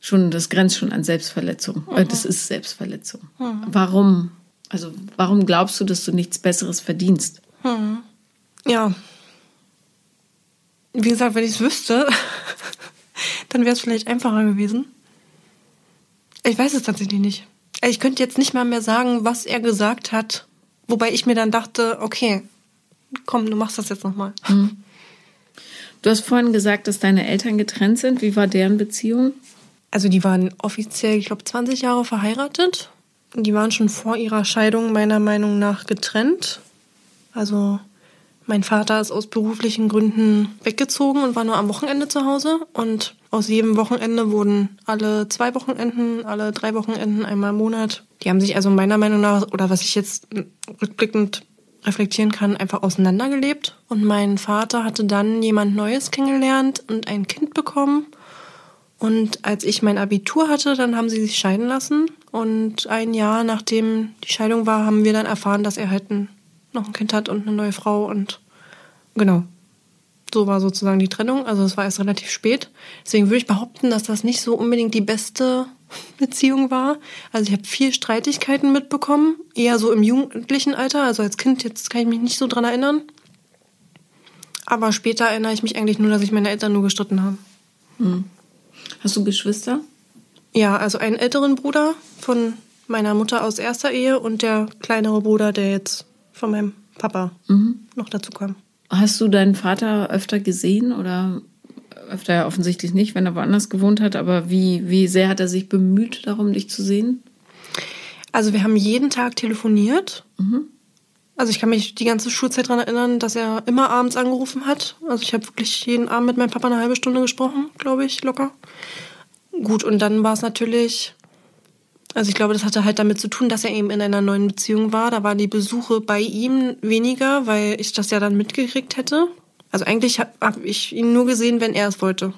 schon, das grenzt schon an Selbstverletzung. Äh, Das ist Selbstverletzung. Warum? Also, warum glaubst du, dass du nichts Besseres verdienst? Ja. Wie gesagt, wenn ich es wüsste, [laughs] dann wäre es vielleicht einfacher gewesen. Ich weiß es tatsächlich nicht. Ich könnte jetzt nicht mal mehr sagen, was er gesagt hat, wobei ich mir dann dachte, okay, komm, du machst das jetzt nochmal. Du hast vorhin gesagt, dass deine Eltern getrennt sind. Wie war deren Beziehung? Also die waren offiziell, ich glaube, 20 Jahre verheiratet. Die waren schon vor ihrer Scheidung meiner Meinung nach getrennt. Also mein Vater ist aus beruflichen Gründen weggezogen und war nur am Wochenende zu Hause. Und aus jedem Wochenende wurden alle zwei Wochenenden, alle drei Wochenenden, einmal im Monat. Die haben sich also meiner Meinung nach, oder was ich jetzt rückblickend reflektieren kann, einfach auseinandergelebt. Und mein Vater hatte dann jemand Neues kennengelernt und ein Kind bekommen. Und als ich mein Abitur hatte, dann haben sie sich scheiden lassen. Und ein Jahr nachdem die Scheidung war, haben wir dann erfahren, dass er halt ein, noch ein Kind hat und eine neue Frau. Und genau, so war sozusagen die Trennung. Also es war erst relativ spät. Deswegen würde ich behaupten, dass das nicht so unbedingt die beste Beziehung war. Also ich habe viel Streitigkeiten mitbekommen, eher so im jugendlichen Alter. Also als Kind jetzt kann ich mich nicht so dran erinnern. Aber später erinnere ich mich eigentlich nur, dass sich meine Eltern nur gestritten haben. Hast du Geschwister? Ja, also einen älteren Bruder von meiner Mutter aus erster Ehe und der kleinere Bruder, der jetzt von meinem Papa noch dazu kam. Hast du deinen Vater öfter gesehen oder öfter ja offensichtlich nicht, wenn er woanders gewohnt hat, aber wie, wie sehr hat er sich bemüht darum, dich zu sehen? Also wir haben jeden Tag telefoniert. Also ich kann mich die ganze Schulzeit daran erinnern, dass er immer abends angerufen hat. Also ich habe wirklich jeden Abend mit meinem Papa eine halbe Stunde gesprochen, glaube ich, locker. Gut, und dann war es natürlich, also ich glaube, das hatte halt damit zu tun, dass er eben in einer neuen Beziehung war. Da waren die Besuche bei ihm weniger, weil ich das ja dann mitgekriegt hätte. Also eigentlich habe hab ich ihn nur gesehen, wenn er es wollte.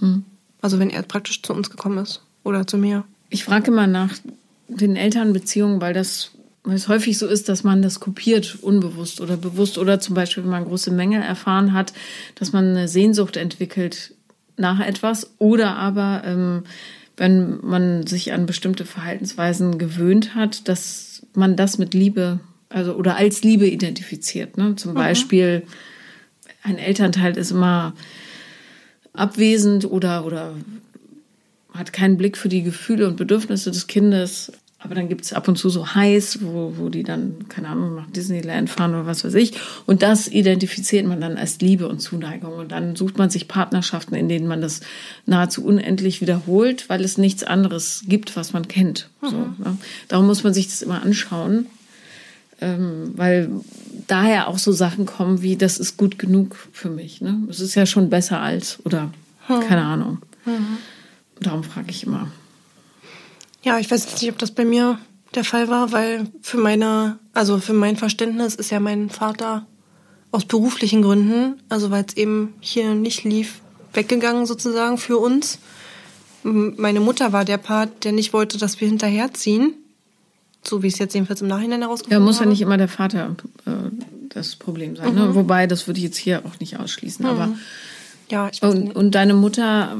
Mhm. Also wenn er praktisch zu uns gekommen ist oder zu mir. Ich frage mal nach den Elternbeziehungen, weil das weil es häufig so ist, dass man das kopiert, unbewusst oder bewusst, oder zum Beispiel, wenn man große Mängel erfahren hat, dass man eine Sehnsucht entwickelt nach etwas, oder aber ähm, wenn man sich an bestimmte Verhaltensweisen gewöhnt hat, dass man das mit Liebe, also oder als Liebe identifiziert. Ne? Zum mhm. Beispiel, ein Elternteil ist immer abwesend oder, oder hat keinen Blick für die Gefühle und Bedürfnisse des Kindes. Aber dann gibt es ab und zu so Highs, wo, wo die dann, keine Ahnung, nach Disneyland fahren oder was weiß ich. Und das identifiziert man dann als Liebe und Zuneigung. Und dann sucht man sich Partnerschaften, in denen man das nahezu unendlich wiederholt, weil es nichts anderes gibt, was man kennt. Mhm. So, ne? Darum muss man sich das immer anschauen. Ähm, weil daher auch so Sachen kommen wie, das ist gut genug für mich. Ne? Es ist ja schon besser als, oder mhm. keine Ahnung. Mhm. Darum frage ich immer. Ja, ich weiß jetzt nicht, ob das bei mir der Fall war, weil für meine, also für mein Verständnis ist ja mein Vater aus beruflichen Gründen, also weil es eben hier nicht lief, weggegangen sozusagen für uns. Meine Mutter war der Part, der nicht wollte, dass wir hinterherziehen. So wie es jetzt jedenfalls im Nachhinein herausgekommen ist. Ja, muss ja nicht immer der Vater äh, das Problem sein. Ne? Mhm. Ne? Wobei, das würde ich jetzt hier auch nicht ausschließen. Mhm. Aber ja, ich weiß und, nicht. und deine Mutter,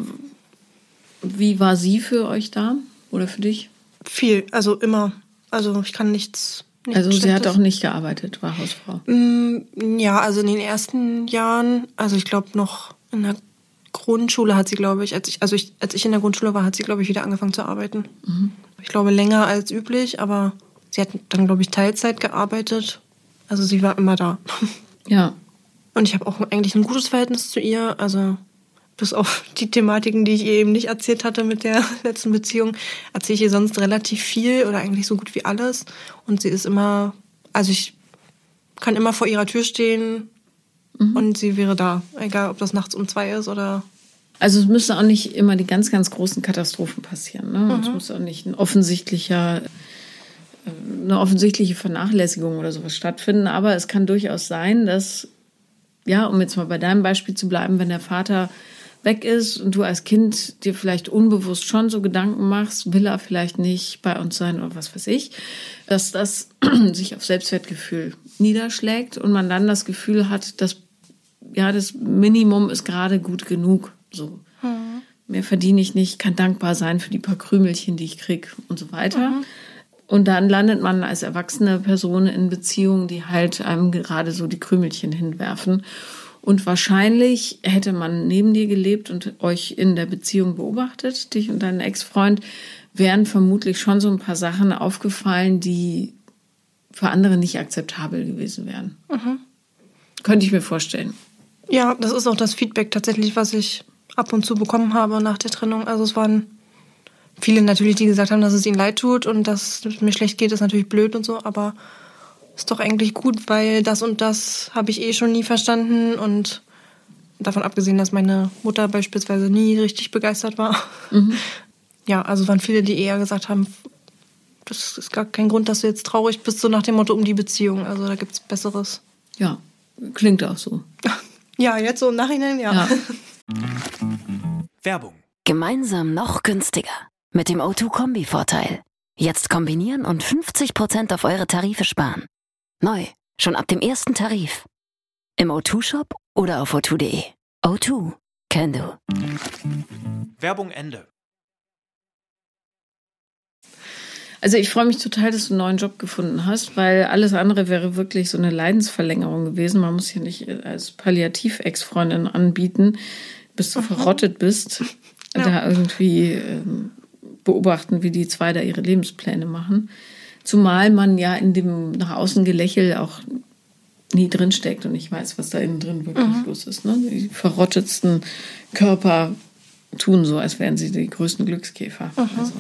wie war sie für euch da? Oder für dich? Viel, also immer. Also ich kann nichts. nichts also sie hat auch nicht gearbeitet, war Hausfrau. Mm, ja, also in den ersten Jahren, also ich glaube noch in der Grundschule hat sie, glaube ich, als ich, also ich, als ich in der Grundschule war, hat sie, glaube ich, wieder angefangen zu arbeiten. Mhm. Ich glaube länger als üblich, aber sie hat dann, glaube ich, Teilzeit gearbeitet. Also sie war immer da. [laughs] Ja. Und ich habe auch eigentlich ein gutes Verhältnis zu ihr. Also bis auf die Thematiken, die ich ihr eben nicht erzählt hatte mit der [laughs] letzten Beziehung, erzähle ich ihr sonst relativ viel oder eigentlich so gut wie alles. Und sie ist immer, also ich kann immer vor ihrer Tür stehen mhm. und sie wäre da. Egal, ob das nachts um zwei ist oder. Also es müsste auch nicht immer die ganz, ganz großen Katastrophen passieren. Ne? Mhm. Es muss auch nicht ein offensichtlicher äh, eine offensichtliche Vernachlässigung oder sowas stattfinden, aber es kann durchaus sein, dass, ja, um jetzt mal bei deinem Beispiel zu bleiben, wenn der Vater weg ist und du als Kind dir vielleicht unbewusst schon so Gedanken machst, will er vielleicht nicht bei uns sein oder was weiß ich, dass das [clears throat] sich auf Selbstwertgefühl niederschlägt und man dann das Gefühl hat, dass ja, das Minimum ist gerade gut genug. So. Mhm. Mehr verdiene ich nicht, kann dankbar sein für die paar Krümelchen, die ich kriege und so weiter. Mhm. Und dann landet man als erwachsene Person in Beziehungen, die halt einem gerade so die Krümelchen hinwerfen. Und wahrscheinlich hätte man neben dir gelebt und euch in der Beziehung beobachtet, dich und deinen Ex-Freund, wären vermutlich schon so ein paar Sachen aufgefallen, die für andere nicht akzeptabel gewesen wären. Mhm. Könnte ich mir vorstellen. Ja, das ist auch das Feedback tatsächlich, was ich ab und zu bekommen habe nach der Trennung. Also es waren viele natürlich, die gesagt haben, dass es ihnen leid tut und dass es mir schlecht geht, ist natürlich blöd und so, aber ist doch eigentlich gut, weil das und das habe ich eh schon nie verstanden und davon abgesehen, dass meine Mutter beispielsweise nie richtig begeistert war. Mhm. [laughs] Ja, also waren viele, die eher gesagt haben, das ist gar kein Grund, dass du jetzt traurig bist, so nach dem Motto um die Beziehung. Also da gibt es Besseres. Ja, klingt auch so. [laughs] Ja, jetzt so im Nachhinein, ja. ja. [laughs] Werbung. Gemeinsam noch günstiger. Mit dem O2-Kombi-Vorteil. Jetzt kombinieren und 50% auf eure Tarife sparen. Neu, schon ab dem ersten Tarif. Im O2-Shop oder auf o2.de. O2, can do. Werbung Ende. Also ich freue mich total, dass du einen neuen Job gefunden hast, weil alles andere wäre wirklich so eine Leidensverlängerung gewesen. Man muss hier nicht als Palliativ-Ex-Freundin anbieten, bis du verrottet bist. Ja. Da irgendwie ähm, beobachten, wie die zwei da ihre Lebenspläne machen. Zumal man ja in dem nach außen Gelächel auch nie drin steckt und ich weiß, was da innen drin wirklich mhm. los ist. Ne? Die verrottetsten Körper tun so, als wären sie die größten Glückskäfer. Mhm. Also.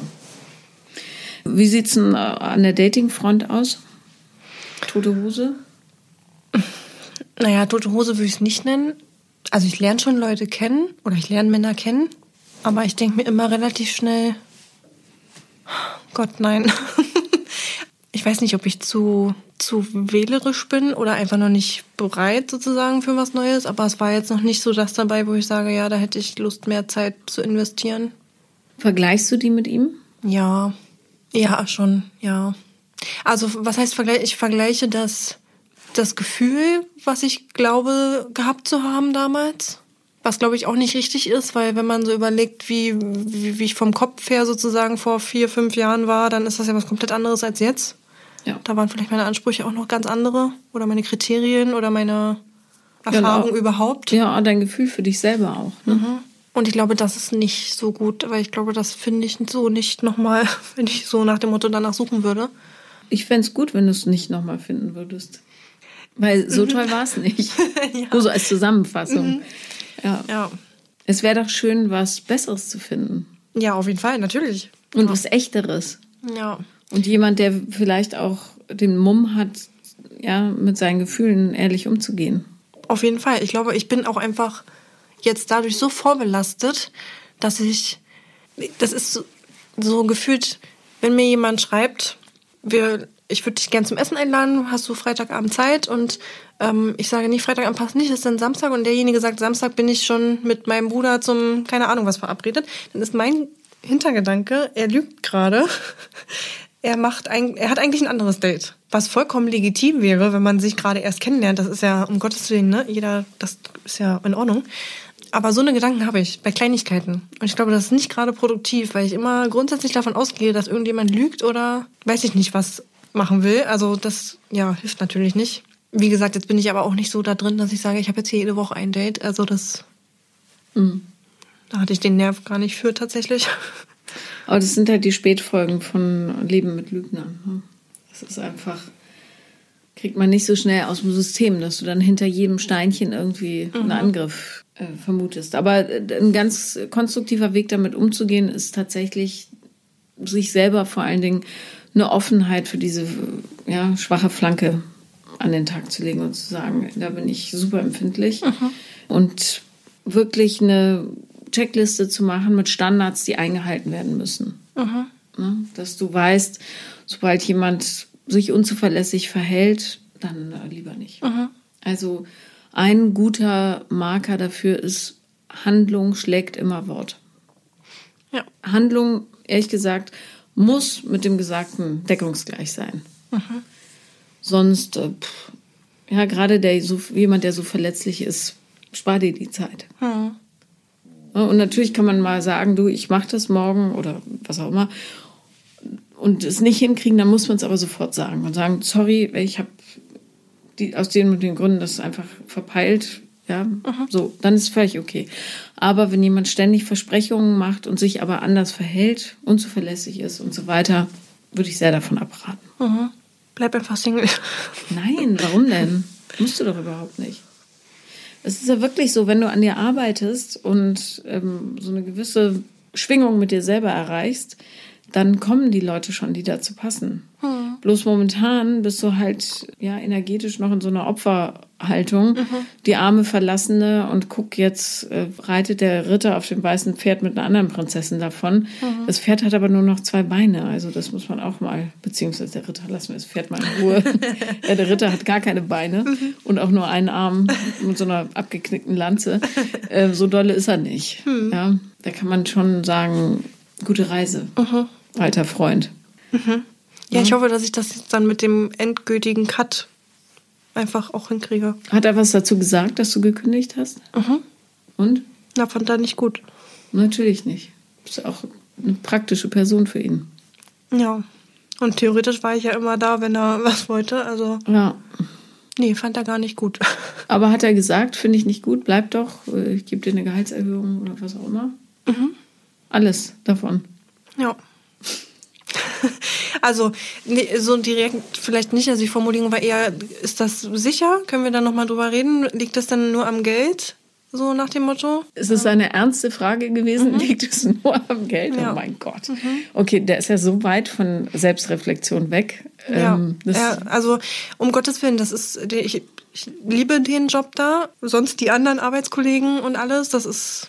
Wie sieht es denn an der Datingfront aus? tote Hose? Naja, tote Hose würde ich es nicht nennen. Also ich lerne schon Leute kennen oder ich lerne Männer kennen, aber ich denke mir immer relativ schnell, Gott, nein. [laughs] ich weiß nicht, ob ich zu, zu wählerisch bin oder einfach noch nicht bereit sozusagen für was Neues, aber es war jetzt noch nicht so das dabei, wo ich sage, ja, da hätte ich Lust, mehr Zeit zu investieren. Vergleichst du die mit ihm? Ja, ja, schon, ja. Also was heißt Vergleich? Ich vergleiche das, das Gefühl, was ich glaube gehabt zu haben damals. Was glaube ich auch nicht richtig ist, weil wenn man so überlegt, wie, wie, wie ich vom Kopf her sozusagen vor vier, fünf Jahren war, dann ist das ja was komplett anderes als jetzt. Ja. Da waren vielleicht meine Ansprüche auch noch ganz andere oder meine Kriterien oder meine Erfahrung ja, überhaupt. Ja, dein Gefühl für dich selber auch. Ne? Mhm. Und ich glaube, das ist nicht so gut, weil ich glaube, das finde ich so nicht nochmal, [laughs] wenn ich so nach dem Motto danach suchen würde. Ich fände es gut, wenn du es nicht nochmal finden würdest. Weil so toll war es nicht. [laughs] ja. Nur so als Zusammenfassung. Mhm. Ja. ja. Es wäre doch schön, was Besseres zu finden. Ja, auf jeden Fall, natürlich. Und ja. was Echteres. Ja. Und jemand, der vielleicht auch den Mumm hat, ja, mit seinen Gefühlen ehrlich umzugehen. Auf jeden Fall. Ich glaube, ich bin auch einfach jetzt dadurch so vorbelastet, dass ich, das ist so, so gefühlt, wenn mir jemand schreibt, wir, ich würde dich gern zum Essen einladen, hast du Freitagabend Zeit und ähm, ich sage nicht, Freitagabend passt nicht, ist dann Samstag und derjenige sagt, Samstag bin ich schon mit meinem Bruder zum, keine Ahnung was verabredet, dann ist mein Hintergedanke, er lügt gerade. [laughs] Er macht ein, er hat eigentlich ein anderes Date, was vollkommen legitim wäre, wenn man sich gerade erst kennenlernt. Das ist ja um Gottes Willen, ne? Jeder, das ist ja in Ordnung. Aber so eine Gedanken habe ich bei Kleinigkeiten. Und ich glaube, das ist nicht gerade produktiv, weil ich immer grundsätzlich davon ausgehe, dass irgendjemand lügt oder weiß ich nicht, was machen will. Also das ja hilft natürlich nicht. Wie gesagt, jetzt bin ich aber auch nicht so da drin, dass ich sage, ich habe jetzt hier jede Woche ein Date. Also das, mhm. da hatte ich den Nerv gar nicht für tatsächlich. [laughs] Aber das sind halt die Spätfolgen von Leben mit Lügnern. Ne? Das ist einfach, kriegt man nicht so schnell aus dem System, dass du dann hinter jedem Steinchen irgendwie einen Angriff äh, vermutest. Aber äh, ein ganz konstruktiver Weg damit umzugehen ist tatsächlich sich selber vor allen Dingen eine Offenheit für diese ja, schwache Flanke an den Tag zu legen und zu sagen, da bin ich super empfindlich. Und wirklich eine Checkliste zu machen mit Standards, die eingehalten werden müssen. Ne? Dass du weißt, sobald jemand sich unzuverlässig verhält, dann äh, lieber nicht. Also ein guter Marker dafür ist, Handlung schlägt immer Wort. Ja. Handlung, ehrlich gesagt, muss mit dem Gesagten deckungsgleich sein. Sonst, äh, pff, ja, gerade der, so, jemand, der so verletzlich ist, spar dir die Zeit. Ja, Und natürlich kann man mal sagen, du, ich mache das morgen oder was auch immer und es nicht hinkriegen, dann muss man es aber sofort sagen und sagen, sorry, ich habe die, aus den und den Gründen das einfach verpeilt. Ja, so, dann ist es völlig okay. Aber wenn jemand ständig Versprechungen macht und sich aber anders verhält, unzuverlässig ist und so weiter, würde ich sehr davon abraten. Bleib einfach Single. Nein, warum denn? Musst du doch überhaupt nicht. Es ist ja wirklich so, wenn du an dir arbeitest und ähm, so eine gewisse Schwingung mit dir selber erreichst, dann kommen die Leute schon, die dazu passen. Bloß momentan bist du halt ja energetisch noch in so einer Opferhaltung, die arme Verlassene und guck jetzt äh, reitet der Ritter auf dem weißen Pferd mit einer anderen Prinzessin davon. Das Pferd hat aber nur noch zwei Beine, also das muss man auch mal, beziehungsweise der Ritter, lassen wir das Pferd mal in Ruhe. [laughs] ja, der Ritter hat gar keine Beine und auch nur einen Arm mit so einer abgeknickten Lanze. Äh, so dolle ist er nicht. Ja, da kann man schon sagen, gute Reise, alter Freund. Ja, ich hoffe, dass ich das jetzt dann mit dem endgültigen Cut einfach auch hinkriege. Hat er was dazu gesagt, dass du gekündigt hast? Und? Na, fand er nicht gut. Natürlich nicht. Ist auch eine praktische Person für ihn. Ja. Und theoretisch war ich ja immer da, wenn er [laughs] was wollte. Also, Ja. nee, fand er gar nicht gut. [laughs] Aber hat er gesagt, finde ich nicht gut, bleib doch, äh, ich gebe dir eine Gehaltserhöhung oder was auch immer? Alles davon. Ja. [laughs] Also, so direkt vielleicht nicht. Also, die Formulierung war eher, ist das sicher? Können wir da nochmal drüber reden? Liegt das dann nur am Geld? So nach dem Motto. Ist es eine ernste Frage gewesen? Liegt es nur am Geld? Mhm. Ja. Mhm. Oh mein Gott. Okay, der ist ja so weit von Selbstreflexion weg. Ja, Ähm, ja, also um Gottes Willen, das ist, ich, ich liebe den Job da, sonst die anderen Arbeitskollegen und alles, das ist,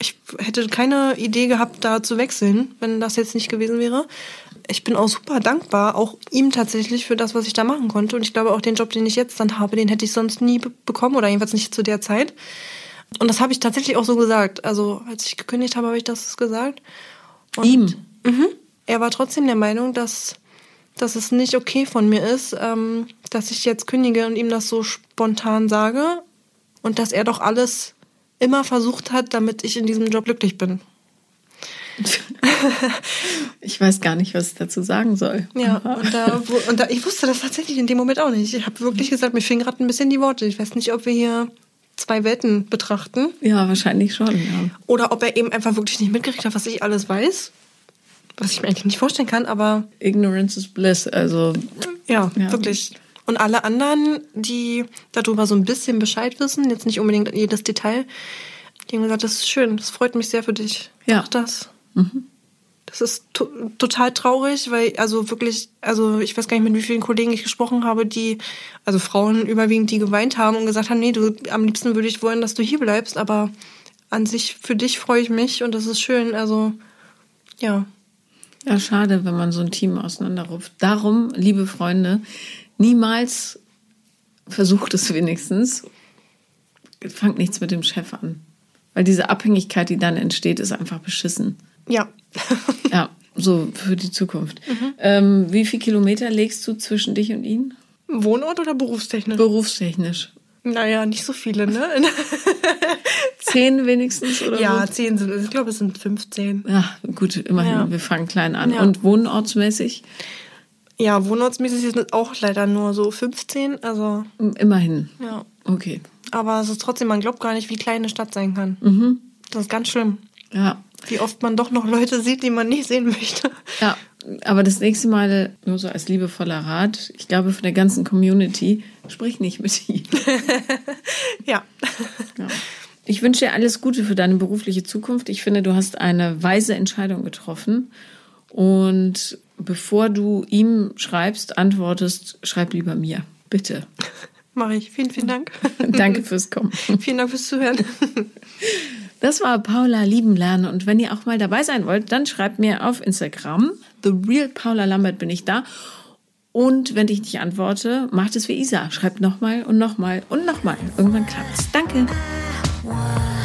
ich hätte keine Idee gehabt, da zu wechseln, wenn das jetzt nicht gewesen wäre. Ich bin auch super dankbar, auch ihm tatsächlich für das, was ich da machen konnte. Und ich glaube auch den Job, den ich jetzt dann habe, den hätte ich sonst nie be- bekommen oder jedenfalls nicht zu der Zeit. Und das habe ich tatsächlich auch so gesagt. Also als ich gekündigt habe, habe ich das gesagt. Und Ihm? Mhm. Er war trotzdem der Meinung, dass, dass es nicht okay von mir ist, ähm, dass ich jetzt kündige und ihm das so spontan sage. Und dass er doch alles immer versucht hat, damit ich in diesem Job glücklich bin. [laughs] ich weiß gar nicht, was ich dazu sagen soll. Ja, und, da, wo, und da, ich wusste das tatsächlich in dem Moment auch nicht. Ich habe wirklich gesagt, mir fehlen gerade ein bisschen die Worte. Ich weiß nicht, ob wir hier zwei Welten betrachten Ja, wahrscheinlich schon. Ja. oder ob er eben einfach wirklich nicht mitgekriegt hat, was ich alles weiß. Was ich mir eigentlich nicht vorstellen kann, aber Ignorance is bliss. Also Ja, Ja. wirklich. Und alle anderen, die darüber so ein bisschen Bescheid wissen, jetzt nicht unbedingt jedes Detail, die haben gesagt, das ist schön, das freut mich sehr für dich. Ja. Mach das. Das ist to total traurig, weil also wirklich, also ich weiß gar nicht, mit wie vielen Kollegen ich gesprochen habe, die, also Frauen überwiegend, die geweint haben und gesagt haben, nee, du, am liebsten würde ich wollen, dass du hier bleibst, aber an sich, für dich freue ich mich und das ist schön, also, ja. Ja, schade, wenn man so ein Team auseinanderruft. Darum, liebe Freunde, niemals versucht es wenigstens. Fangt nichts mit dem Chef an. Weil diese Abhängigkeit, die dann entsteht, ist einfach beschissen. Ja. [laughs] Ja, so für die Zukunft. Ähm, wie viel Kilometer legst du zwischen dich und ihn? Wohnort oder berufstechnisch? Berufstechnisch. Naja, nicht so viele, ne? [laughs] Zehn wenigstens oder Ja, so? zehn sind es. Ich glaube, es sind 15. Ja, gut, immerhin, Ja. wir fangen klein an. Ja. Und wohnortsmäßig? Ja, wohnortsmäßig sind es auch leider nur so 15. Also, Immerhin. ja. Okay. Aber es ist trotzdem, man glaubt gar nicht, wie klein eine Stadt sein kann. Mhm. Das ist ganz schlimm. Ja. Wie oft man doch noch Leute sieht, die man nicht sehen möchte. Ja, aber das nächste Mal, nur so als liebevoller Rat, ich glaube von der ganzen Community, sprich nicht mit ihm. [laughs] Ja. Ja. Ich wünsche dir alles Gute für deine berufliche Zukunft. Ich finde, du hast eine weise Entscheidung getroffen. Und bevor du ihm schreibst, antwortest, schreib lieber mir. Bitte. [laughs] Mache ich. Vielen, vielen Dank. Danke [laughs] fürs Kommen. vielen Dank fürs Zuhören. Das war Paula lieben lernen. Und wenn ihr auch mal dabei sein wollt, dann schreibt mir auf Instagram. The Real Paula Lambert bin ich da. Und wenn ich nicht antworte, macht es wie Isa. Schreibt nochmal und nochmal und nochmal. Irgendwann klappt's. Danke. One